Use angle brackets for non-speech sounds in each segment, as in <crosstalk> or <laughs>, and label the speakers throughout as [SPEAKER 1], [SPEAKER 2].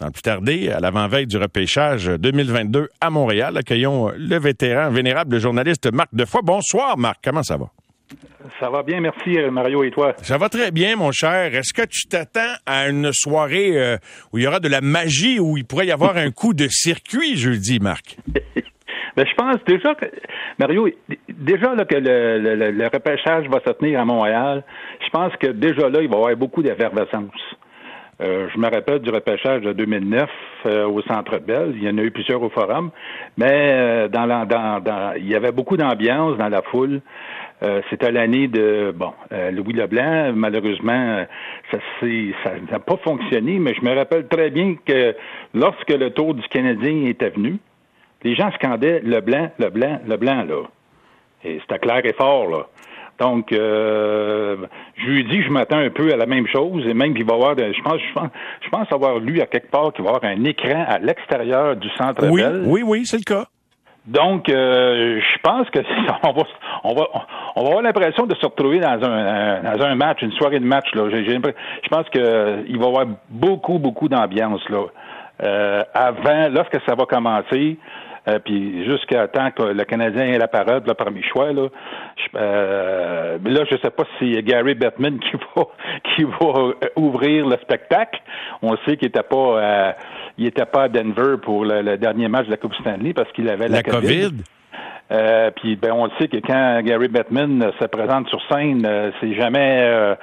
[SPEAKER 1] sans plus tarder, à l'avant-veille du repêchage 2022 à Montréal, accueillons le vétéran vénérable journaliste Marc Defoy. Bonsoir Marc, comment ça va?
[SPEAKER 2] Ça va bien, merci Mario et toi?
[SPEAKER 1] Ça va très bien, mon cher. Est-ce que tu t'attends à une soirée euh, où il y aura de la magie, où il pourrait y avoir un coup de circuit jeudi, Marc? <laughs>
[SPEAKER 2] ben, je pense déjà que, Mario, déjà là, que le, le, repêchage va se tenir à Montréal, je pense que déjà là, il va y avoir beaucoup d'effervescence. Euh, je me rappelle du repêchage de 2009 euh, au Centre Bell. Il y en a eu plusieurs au Forum, mais dans, la, dans, dans, il y avait beaucoup d'ambiance dans la foule. Euh, c'était l'année de bon euh, Louis Leblanc. Malheureusement, ça n'a pas fonctionné, mais je me rappelle très bien que lorsque le tour du Canadien était venu, les gens scandaient Leblanc, Leblanc, Leblanc là. Et c'était clair et fort là. Donc, euh, je lui dis, je m'attends un peu à la même chose, et même qu'il va y avoir, je pense, je pense, je pense avoir lu à quelque part qu'il va y avoir un écran à l'extérieur du centre
[SPEAKER 1] Oui, oui, oui, c'est le cas.
[SPEAKER 2] Donc, euh, je pense que <laughs> on va, on va, on va avoir l'impression de se retrouver dans un, dans un match, une soirée de match. Là. je pense qu'il va y avoir beaucoup, beaucoup d'ambiance là. Euh, avant, lorsque ça va commencer, euh, puis jusqu'à temps que le Canadien ait la parade, le premier choix, là, je, euh, là, je sais pas si c'est Gary Bettman qui <laughs> va qui va ouvrir le spectacle. On sait qu'il était pas il était pas à Denver pour le, dernier match de la Coupe Stanley parce qu'il avait la,
[SPEAKER 1] la COVID.
[SPEAKER 2] Euh, puis ben on le sait que quand Gary Bettman se présente sur scène, euh, c'est jamais euh,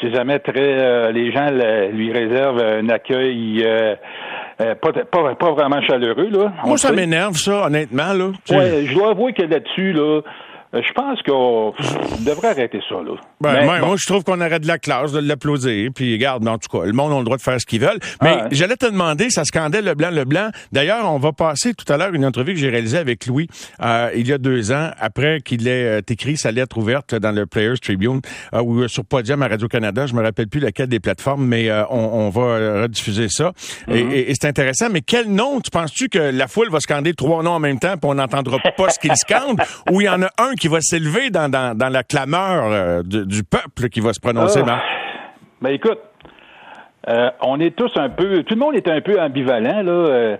[SPEAKER 2] c'est jamais très les gens lui réservent un accueil pas, pas, pas, vraiment chaleureux là.
[SPEAKER 1] Moi ça m'énerve ça honnêtement là.
[SPEAKER 2] Ouais, je dois avouer que là-dessus là euh, je pense qu'on devrait arrêter ça, là.
[SPEAKER 1] Ben, moi, je trouve qu'on arrête de la classe, de l'applaudir. Puis, regarde, en tout cas, le monde a le droit de faire ce qu'ils veulent. Mais ah, j'allais te demander, ça scandait le blanc, le blanc. D'ailleurs, on va passer tout à l'heure une entrevue que j'ai réalisée avec Louis euh, il y a deux ans, après qu'il ait euh, écrit sa lettre ouverte dans le Players Tribune ou sur Podium à Radio-Canada. Je me rappelle plus laquelle des plateformes, mais on, va rediffuser ça. Et, mm-hmm. et c'est intéressant. Mais quel nom, tu penses-tu que la foule va scander trois noms en même temps puis on n'entendra pas ce qu'ils scandent? <laughs> Ou il y en a un qui va s'élever dans, dans, la clameur euh, du peuple qui va se prononcer, ah.
[SPEAKER 2] Ben écoute, euh, on est tous un peu, tout le monde est un peu ambivalent là. Euh,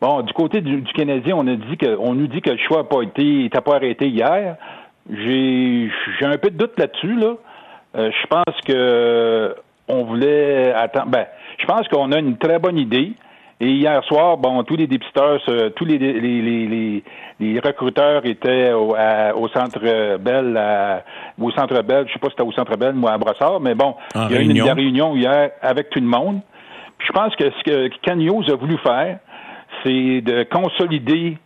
[SPEAKER 2] bon, du côté du, Canadien, on a dit que, on nous dit que le choix n'a pas été, n'a pas arrêté hier. J'ai, j'ai un peu de doute là-dessus là. je pense que on voulait attendre. Ben, je pense qu'on a une très bonne idée. Et hier soir, bon, tous les dépisteurs, tous les, les, les, les recruteurs étaient au, centre Bell, au centre Bell, je sais pas si c'était au centre Bell ou à Brossard, mais bon, il y a eu une, réunion hier avec tout le monde. Puis je pense que ce que Cagnos a voulu faire, c'est de consolider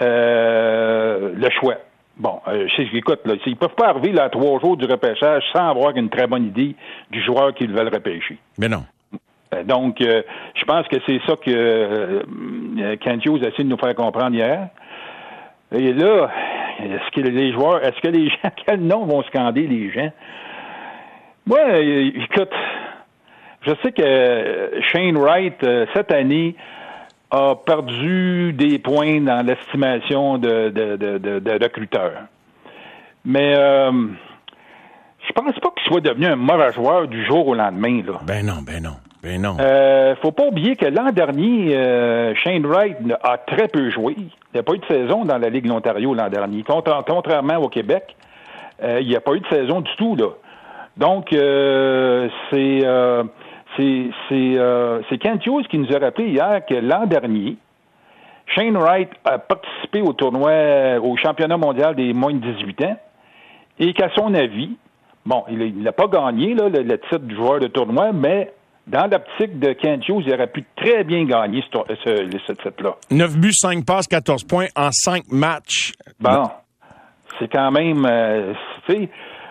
[SPEAKER 2] euh, le choix. Bon, euh, écoute, là, ils peuvent pas arriver là, à trois jours du repêchage sans avoir une très bonne idée du joueur qu'ils veulent repêcher.
[SPEAKER 1] Mais non.
[SPEAKER 2] Euh, donc, euh, je pense que c'est ça que euh, Kent Hughes a essayé de nous faire comprendre hier. Et là, est-ce que les joueurs, est-ce que les <laughs> gens, quel nom vont scander les gens? Moi, écoute, je sais que Shane Wright, cette année, a perdu des points dans l'estimation de, de, de, de, recruteurs. Mais je pense pas qu'il soit devenu un mauvais joueur du jour au lendemain. Là.
[SPEAKER 1] Ben non, ben non. Ben non.
[SPEAKER 2] Euh, faut pas oublier que l'an dernier, euh, Shane Wright a très peu joué. Il n'y a pas eu de saison dans la Ligue de l'Ontario l'an dernier. contrairement au Québec, euh, il n'y a pas eu de saison du tout, là. Donc, euh, c'est euh, c'est c'est Kent Hughes qui nous a rappelé hier que l'an dernier, Shane Wright a participé au tournoi, au championnat mondial des moins de 18 ans, et qu'à son avis, bon, il n'a pas gagné là, le, le, titre du joueur de tournoi, mais dans l'optique de Hughes, il aurait pu très bien gagner ce, ce, titre-là.
[SPEAKER 1] 9 buts, 5 passes, 14 points en 5 matchs.
[SPEAKER 2] Bon, c'est quand même... Euh,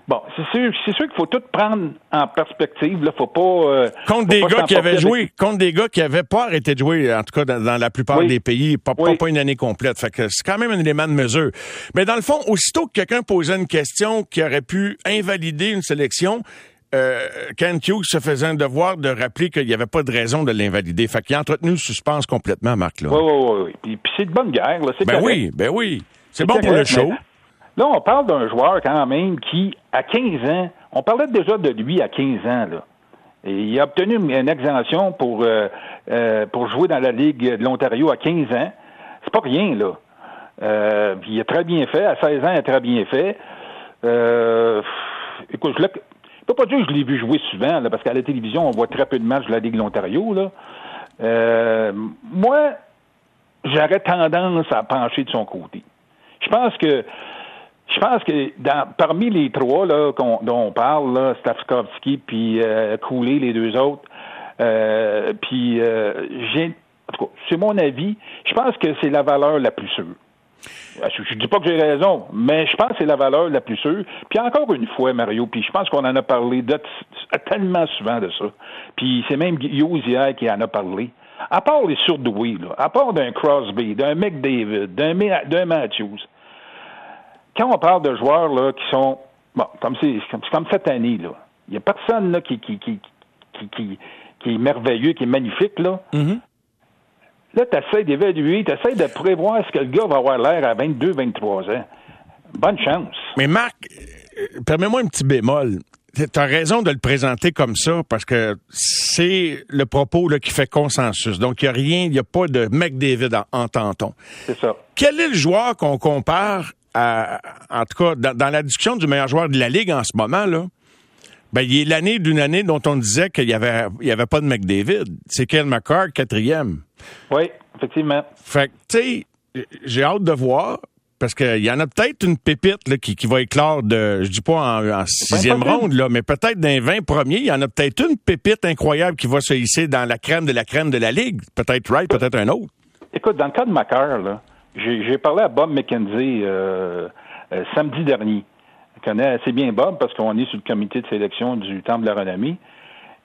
[SPEAKER 2] Bon, c'est sûr, c'est sûr qu'il faut tout prendre en perspective. Là, faut pas. Euh,
[SPEAKER 1] contre des gars qui avaient joué, contre des gars qui avaient pas arrêté de jouer, en tout cas dans, la plupart des pays, pas, pas, une année complète. Fait que c'est quand même un élément de mesure. Mais dans le fond, aussitôt que quelqu'un posait une question qui aurait pu invalider une sélection, euh, Ken Hughes se faisait un devoir de rappeler qu'il n'y avait pas de raison de l'invalider. Fait qu'il a entretenu le suspense complètement, Marc. Là.
[SPEAKER 2] Oui, oui, oui. Puis, puis c'est de bonne guerre. Là.
[SPEAKER 1] Ben oui, ben oui. C'est bon pour le show.
[SPEAKER 2] Là, on parle d'un joueur quand même qui, à 15 ans, on parlait déjà de lui à 15 ans. Là. Et il a obtenu une exemption pour, euh, euh, pour jouer dans la Ligue de l'Ontario à 15 ans. C'est pas rien, là. Euh, il a très bien fait. À 16 ans, il a très bien fait. Euh, écoute, je peux pas dire que je l'ai vu jouer souvent, là, parce qu'à la télévision, on voit très peu de matchs de la Ligue de l'Ontario. Là. Euh, moi, j'aurais tendance à pencher de son côté. Je pense que je pense que dans, parmi les trois là, dont on parle, là, Stavskovski puis euh, les deux autres, euh, puis euh, j'ai en tout cas, c'est mon avis, je pense que c'est la valeur la plus sûre. Je ne dis pas que j'ai raison, mais je pense que c'est la valeur la plus sûre. Puis encore une fois, Mario, puis je pense qu'on en a parlé tellement souvent de ça. Puis c'est même Hughes hier qui en a parlé. À part les surdoués, à part d'un Crosby, d'un McDavid, d'un Matthews, quand on parle de joueurs là, qui sont bon, comme c'est comme, cette année, il n'y a personne là, qui, qui, qui, qui, qui, est merveilleux, qui est magnifique. Là. Mm-hmm. Là, tu essaies d'évaluer, tu essaies de prévoir ce que le gars va avoir l'air à 22, 23 ans. Bonne chance.
[SPEAKER 1] Mais Marc, euh, permets-moi un petit bémol. Tu as raison de le présenter comme ça parce que c'est le propos là, qui fait consensus. Donc, il n'y a rien, il n'y a pas de McDavid en, en tanton.
[SPEAKER 2] C'est ça.
[SPEAKER 1] Quel est le joueur qu'on compare à, en tout cas, dans, la discussion du meilleur joueur de la Ligue en ce moment, là? Ben, il est l'année d'une année dont on disait qu'il n'y avait, il y avait pas de McDavid. C'est Ken McCarr, quatrième.
[SPEAKER 2] Oui, effectivement.
[SPEAKER 1] Fait que, tu sais, j'ai hâte de voir. Parce qu'il y en a peut-être une pépite là, qui, qui va éclore de, je dis pas en, sixième ronde, là, mais peut-être dans les 20 premiers, il y en a peut-être une pépite incroyable qui va se hisser dans la crème de la crème de la Ligue. Peut-être Wright, peut-être un autre.
[SPEAKER 2] Écoute, dans le cas de Macar, là, j'ai parlé à Bob McKenzie euh, euh, samedi dernier. Je connais assez bien Bob parce qu'on est sur le comité de sélection du Temple de la Renommée.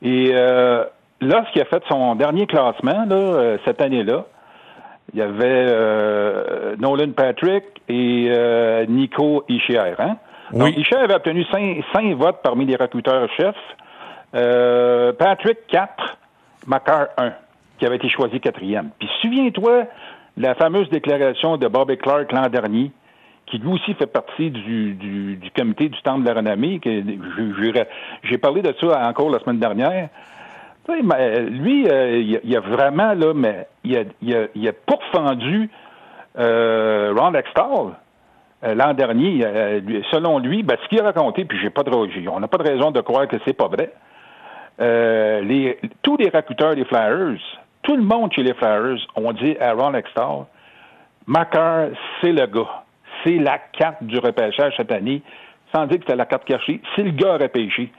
[SPEAKER 2] Et euh, lorsqu'il a fait son dernier classement là, euh, cette année-là, il y avait euh, Nolan Patrick et euh, Nico Ischier. Hein? Oui. Donc, avait obtenu cinq, votes parmi les recruteurs chefs. Euh, Patrick, quatre. Macar, un, qui avait été choisi quatrième. Puis souviens-toi la fameuse déclaration de Bobby Clark l'an dernier, qui lui aussi fait partie du, du, comité du Temple de la Renommée. J'ai parlé de ça encore la semaine dernière. Euh, lui, euh, il, a vraiment, là, mais il a, pourfendu euh, Ron Extall l'an dernier. selon lui, ben, ce qu'il a raconté, puis j'ai pas de, on n'a pas de raison de croire que c'est pas vrai. les, tous les recruteurs des Flyers, tout le monde chez les Flyers ont dit à Ron Extall, Macar, c'est le gars. C'est la carte du repêchage cette année, sans dire que c'était la carte cachée. C'est le gars repêché.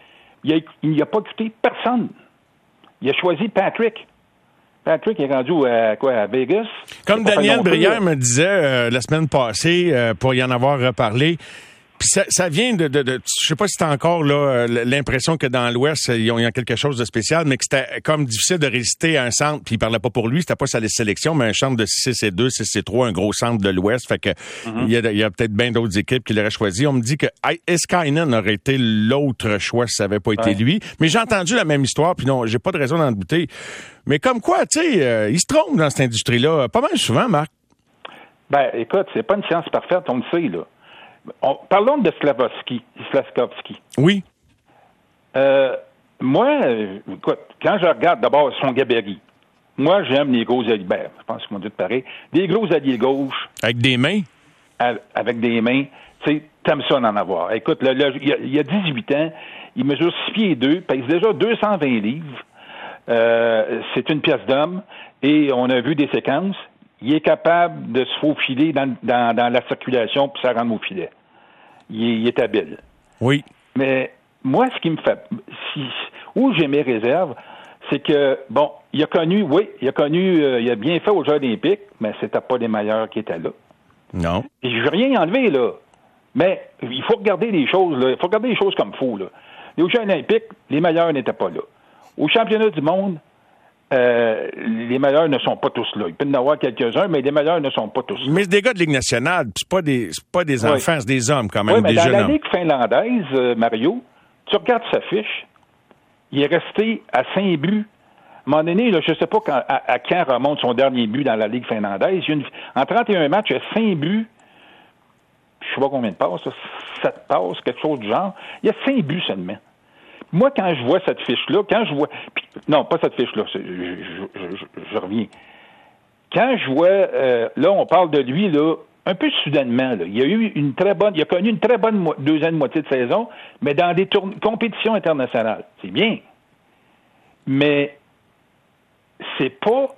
[SPEAKER 2] Il n'a pas quitté personne. Il a choisi Patrick. Patrick est rendu à, quoi, à Vegas?
[SPEAKER 1] Comme Daniel Brière me disait euh, la semaine passée, euh, pour y en avoir reparlé, ça, vient de, de, de, je sais pas si c'est encore là euh, l'impression que dans l'Ouest il y a quelque chose de spécial, mais que c'était comme difficile de résister à un centre. Puis il parlait pas pour lui, c'était pas sa sélection, mais un centre de 6 et 2, 6 et 3, un gros centre de l'Ouest. Fait que mm-hmm. il y a, peut-être bien d'autres équipes qui l'auraient choisi. On me dit que Eskainen aurait été l'autre choix si ça avait pas été lui. Mais j'ai entendu la même histoire, puis non, j'ai pas de raison d'en douter. Mais comme quoi, tu sais, euh, il se trompe dans cette industrie-là, pas mal souvent, Marc.
[SPEAKER 2] Ben, écoute, c'est pas une science parfaite, on le sait, là parlons de Slavovski, Slavkovski.
[SPEAKER 1] Oui.
[SPEAKER 2] Euh, moi, écoute, quand je regarde d'abord son gabarit, moi, j'aime les gros alliés. Ben, je pense qu'on dit pareil. Des gros alliés gauche.
[SPEAKER 1] Avec des mains?
[SPEAKER 2] avec des mains. Tu sais, t'aimes ça d'en avoir. Écoute, il, y a, 18 ans, il mesure 6 pieds et 2, pèse déjà 220 livres. Euh, c'est une pièce d'homme et on a vu des séquences il est capable de se faufiler dans, dans, la circulation pour ça rendre au filet. Il est, habile.
[SPEAKER 1] Oui.
[SPEAKER 2] Mais moi, ce qui me fait. Si, où j'ai mes réserves, c'est que, bon, il a connu, oui, il a connu, euh, il a bien fait aux Jeux olympiques, mais c'était pas les meilleurs qui étaient là.
[SPEAKER 1] Non.
[SPEAKER 2] Et je veux rien enlever, là. Mais il faut regarder les choses, là. Il faut regarder les choses comme fou, là. Les Jeux olympiques, les meilleurs n'étaient pas là. Au championnat du monde, euh, les meilleurs ne sont pas tous là. Il peut y en avoir quelques-uns, mais les meilleurs ne sont pas tous là.
[SPEAKER 1] Mais c'est des gars de Ligue nationale, c'est pas des, pas des enfants, c'est des hommes quand même,
[SPEAKER 2] oui,
[SPEAKER 1] mais
[SPEAKER 2] dans la Ligue finlandaise, euh, Mario, tu regardes sa fiche, il est resté à 5 buts. À un moment donné, je ne sais pas à, quand remonte son dernier but dans la Ligue finlandaise. en 31 matchs, il a 5 buts. Je ne sais pas combien de passes, 7 passes, quelque chose du genre. Il y a 5 buts seulement. Moi, quand je vois cette fiche-là, quand je vois. non, pas cette fiche-là, je, reviens. Quand je vois. Euh, là, on parle de lui, là, un peu soudainement. Là. Il a eu une très bonne. Il a connu une très bonne deuxième moitié de saison, mais dans des compétitions internationales. C'est bien. Mais c'est pas.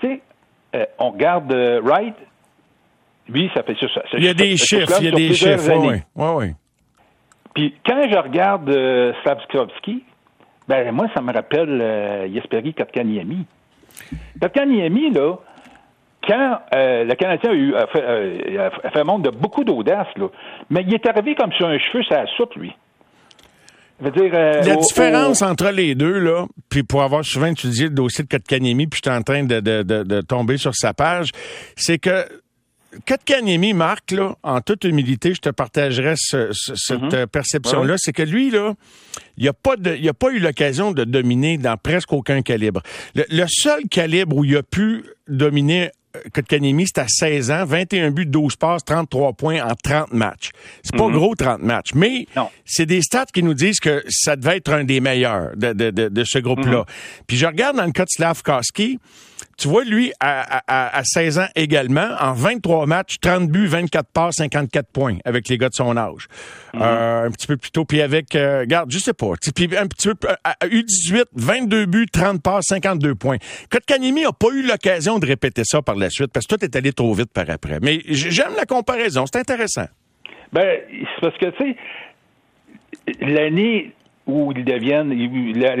[SPEAKER 2] Tu sais, euh, on regarde euh, Wright. Lui, ça fait ça.
[SPEAKER 1] il y a des chiffres, il y a des chiffres. Oui, oui, oui.
[SPEAKER 2] Puis quand je regarde euh, Slavskovski, ben moi, ça me rappelle euh, Jesperi Kotkaniemi. Kotkaniemi, là, quand euh, le Canadien a, eu, a, fait, euh, a fait montre de beaucoup d'audace, là, mais il est arrivé comme sur un cheveu, ça soupe, lui.
[SPEAKER 1] Dire, euh, la différence entre les deux, là, puis pour avoir souvent étudié le dossier de Kotkaniemi, puis je suis en train de, de, de, de tomber sur sa page, c'est que Kotkaniemi, Marc, là, en toute humilité, je te partagerai cette mhm. euh, perception-là, c'est que lui, là, il n'a pas, a pas eu l'occasion de dominer dans presque aucun calibre. Le, seul calibre où il a pu dominer Kotkaniemi, c'est à 16 ans, 21 buts, 12 passes, 33 points en 30 matchs. C'est pas mhm. gros 30 matchs, mais c'est des stats qui nous disent que ça devait être un des meilleurs de, de, de, ce groupe-là. Mhm. Puis je regarde dans le cas de Slavkowski, tu vois, lui, à, 16 ans également, en 23 matchs, 30 buts, 24 passes, 54 points avec les gars de son âge. Mhm. euh, un petit peu plus tôt. Puis avec, euh, regarde, je sais pas, puis un petit peu, à U18, 22 buts, 30 passes, 52 points. Kotkanimi a pas eu l'occasion de répéter ça par la suite parce que tout est allé trop vite par après. Mais j'aime la comparaison, c'est intéressant.
[SPEAKER 2] Ben, c'est parce que, tu sais, l'année où ils deviennent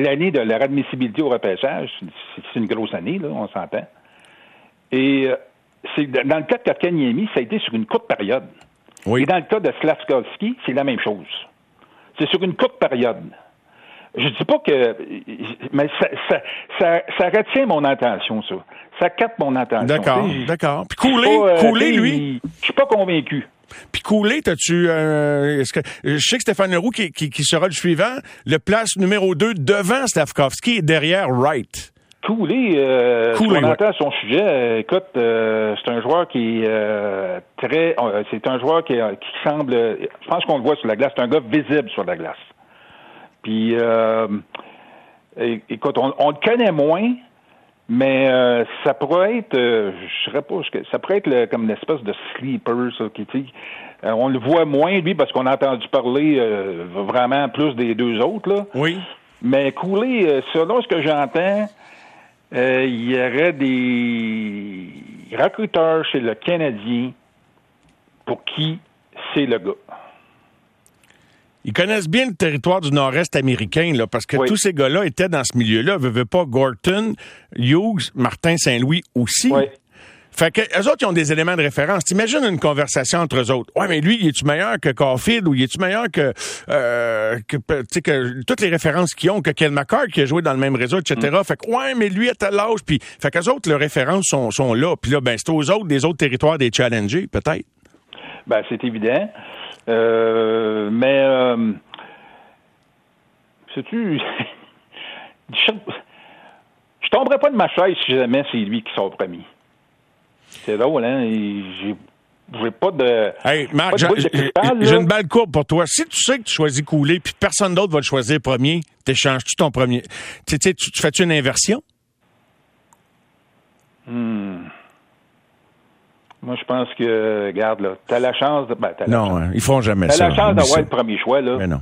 [SPEAKER 2] l'année de leur admissibilité au repêchage, c'est une grosse année, là, on s'entend. Et euh, c'est dans le cas de Katkaniemi, ça a été sur une courte période. Et dans le cas de Slavskovski, c'est la même chose. C'est sur une courte période. Je dis pas que, mais ça, ça, ça, retient mon attention, ça. Ça capte mon attention.
[SPEAKER 1] D'accord, d'accord. Puis couler, euh, couler, lui?
[SPEAKER 2] Je suis pas convaincu.
[SPEAKER 1] Puis Coulé, t'as-tu... Euh, que, je sais que Stéphane Leroux, qui, qui, sera le suivant, le place numéro 2 devant Stavkovski et derrière Wright.
[SPEAKER 2] Coulé, euh, Coulé, on son sujet, euh, écoute, euh, c'est un joueur qui est très... c'est un joueur qui, qui semble... Je pense qu'on le voit sur la glace, c'est un gars visible sur la glace. Puis, écoute, on, on, le connaît moins, mais euh, ça pourrait être, euh, je serais pas, ça pourrait être comme une espèce de sleeper, ça, qui, euh, on le voit moins, lui, parce qu'on a entendu parler vraiment plus des deux autres, là.
[SPEAKER 1] Oui.
[SPEAKER 2] Mais Coulé, selon ce que j'entends, il y aurait des recruteurs chez le Canadien pour qui c'est le gars.
[SPEAKER 1] Ils connaissent bien le territoire du nord-est américain, là, parce que tous ces gars-là étaient dans ce milieu-là. Veux, pas Gorton, Hughes, Martin Saint-Louis aussi. Oui. Fait que eux autres, ils ont des éléments de référence. T'imagines une conversation entre eux autres. Ouais, mais lui, il est-tu meilleur que Caulfield ou il est-tu meilleur que, euh, que, que toutes les références qu'ils ont, que Kel McCart qui a joué dans le même réseau, etc. Mm. Fait que, ouais, mais lui, à tel âge, puis, fait qu'eux autres, leurs références sont, sont là. Puis là, ben, c'est aux autres des autres territoires des challengers, peut-être.
[SPEAKER 2] Ben, c'est évident. Euh, mais, euh, sais-tu, <laughs> je, je tomberais pas de ma chaise si jamais c'est lui qui sort premier. C'est drôle, hein? J'ai j'ai pas de.
[SPEAKER 1] Hey, Marc, j'ai une balle courbe pour toi. Si tu sais que tu choisis couler puis personne d'autre va le choisir premier, t'échanges-tu ton premier? Tu sais, tu fais-tu une inversion?
[SPEAKER 2] Hmm. Moi, je pense que, regarde, là, t'as la chance de. Ben,
[SPEAKER 1] as non, hein, ils font jamais ça.
[SPEAKER 2] T'as la chance d'avoir le premier choix, là.
[SPEAKER 1] Mais non.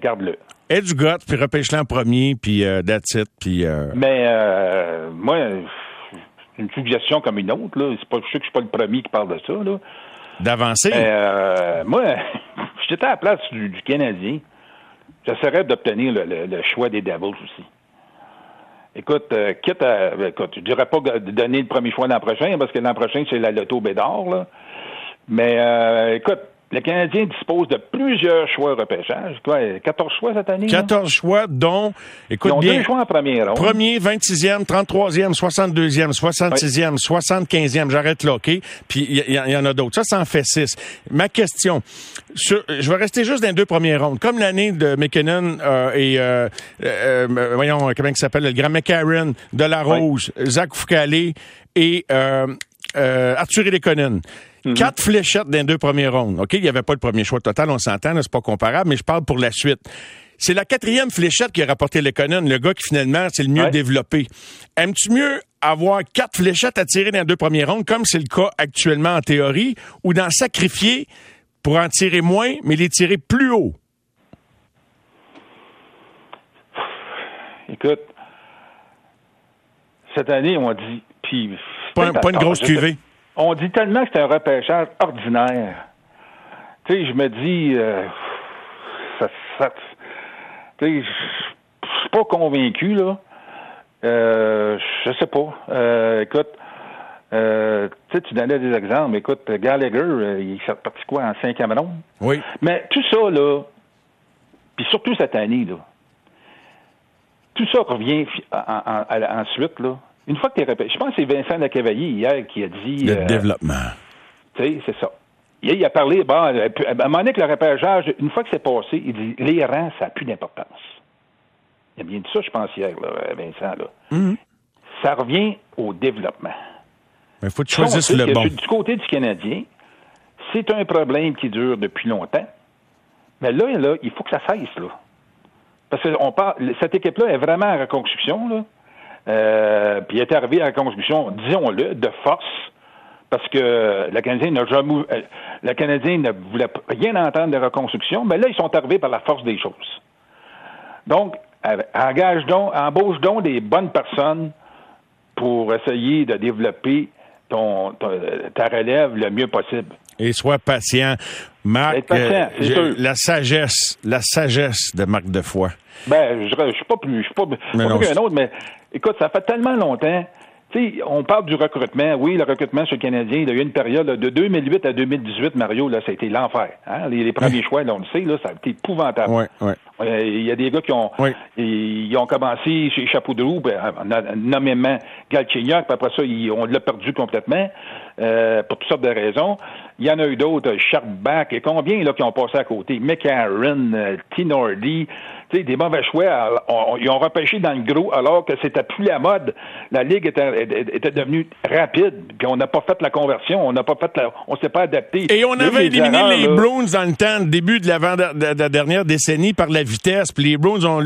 [SPEAKER 2] Garde-le.
[SPEAKER 1] Aide du gars, puis repêche-le en premier, puis euh, that's it, puis... Euh...
[SPEAKER 2] Mais euh, moi, une suggestion comme une autre, là, c'est pas, je sais que je suis pas le premier qui parle de ça, là.
[SPEAKER 1] D'avancer?
[SPEAKER 2] Euh, moi, <laughs> j'étais à la place du, Canadien. J'essaierais d'obtenir le, le, choix des Devils aussi. Écoute, euh, quitte à. Ben, écoute, je dirais pas donner le premier choix l'an prochain, parce que l'an prochain, c'est la loto Bédard, là. Mais euh, écoute, le Canadien dispose de plusieurs choix repêchage. Quoi, 14 choix cette année?
[SPEAKER 1] 14 choix, dont, écoute
[SPEAKER 2] Ils ont
[SPEAKER 1] bien.
[SPEAKER 2] Deux choix en première ronde.
[SPEAKER 1] Premier, 26e, 33e, 62e, 66e, 75e. J'arrête là, OK? Puis il y, en a d'autres. Ça, ça en fait six. Ma question, je vais rester juste dans les deux premières rondes. Comme l'année de McKinnon euh, et, euh, euh, voyons, comment il s'appelle, le grand McCarron, De La Rose, Zach Foucault et Arthur Lekonen. Mhm. Quatre fléchettes dans les deux premières rondes. OK, il n'y avait pas le premier choix total, on s'entend, c'est pas comparable, mais je parle pour la suite. c'est la quatrième fléchette qui a rapporté l'économie, le gars qui finalement c'est le mieux développé. Aimes-tu mieux avoir quatre fléchettes à tirer dans les deux premières rondes, comme c'est le cas actuellement en théorie, ou d'en sacrifier pour en tirer moins, mais les tirer plus haut?
[SPEAKER 2] Écoute, cette année, on dit. Puis,
[SPEAKER 1] pas, une grosse cuvée.
[SPEAKER 2] On dit tellement que c'est un repêchage ordinaire. Tu sais, je me dis. Euh, ça, ça, tu sais, je suis pas convaincu, là. Euh, je sais pas. Euh, écoute, euh, tu donnais des exemples. Écoute, Gallagher, euh, il s'est parti quoi en cinquième ronde?
[SPEAKER 1] Oui.
[SPEAKER 2] Mais tout ça, là, puis surtout cette année, là, tout ça revient ensuite, là. Une fois que tu es repêché, je pense que c'est Vincent Lacavalier hier qui a dit.
[SPEAKER 1] Le développement.
[SPEAKER 2] Tu sais, c'est ça. Il a parlé, bon, à un moment donné que le repêchage, une fois que c'est passé, il dit les rangs, ça n'a plus d'importance. Il a bien dit ça, je pense, hier, Vincent. Là.
[SPEAKER 1] Mhm.
[SPEAKER 2] Ça revient au développement.
[SPEAKER 1] Il faut choisir le bon.
[SPEAKER 2] Du côté du Canadien, c'est un problème qui dure depuis longtemps. Mais là, là il faut que ça cesse. Là. Parce que on parle, cette équipe-là est vraiment en reconstruction. Là. Euh, puis elle est arrivée à la reconstruction, disons-le, de force parce que le Canadien n'a jamais, euh, le Canadien ne voulait rien entendre de reconstruction, mais là, ils sont arrivés par la force des choses. Donc, engage donc, embauche donc des bonnes personnes pour essayer de développer ton, ta relève le mieux possible.
[SPEAKER 1] Et sois patient. Marc,
[SPEAKER 2] euh,
[SPEAKER 1] la sagesse, la sagesse de Marc Defoy.
[SPEAKER 2] Ben, je, ne suis pas plus, je suis pas, pas qu'un autre, mais écoute, ça fait tellement longtemps sais, on parle du recrutement. Oui, le recrutement chez le Canadien, il y a eu une période de 2008 à 2018, Mario, là, ça a été l'enfer. Hein? Les, premiers choix, là, on le sait, là, ça a été épouvantable.
[SPEAKER 1] Ouais.
[SPEAKER 2] Euh, il y a des gars qui ont, ils, ont commencé chez Chapeau de ben, nommément Galchenyuk, puis après ça, on l'a perdu complètement. Euh, pour toutes sortes de raisons. Il y en a eu d'autres, Sharpback, et combien là qui ont passé à côté? McCarron, euh, Tinordi, des mauvais choix. ils ont repêché dans le gros alors que c'était plus la mode. La ligue était, était devenue rapide, puis on n'a pas fait la conversion, on n'a pas fait la, on s'est pas adapté.
[SPEAKER 1] Et on avait éliminé les Browns dans le temps, début de la, de la, dernière décennie par la vitesse. Puis les Browns ont,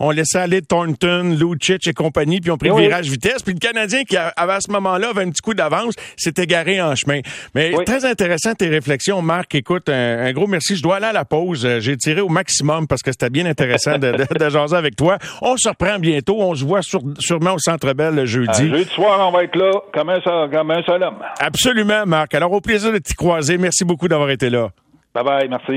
[SPEAKER 1] on, laissé aller Thornton, Lucic et compagnie, puis ont pris le virage vitesse. Puis le Canadien qui avait à ce moment-là avait un petit coup d'avance, c'était garé en chemin. Mais très intéressant tes réflexions, Marc. Écoute, un, gros merci. Je dois aller à la pause. J'ai tiré au maximum parce que c'était bien intéressant de, de, jaser avec toi. On se reprend bientôt. On se voit sûrement au Centre Bell le jeudi.
[SPEAKER 2] Jeudi soir, on va être là comme un, comme un seul homme.
[SPEAKER 1] Absolument, Marc. Alors, au plaisir de t'y croiser. Merci beaucoup d'avoir été là.
[SPEAKER 2] Bye bye, merci.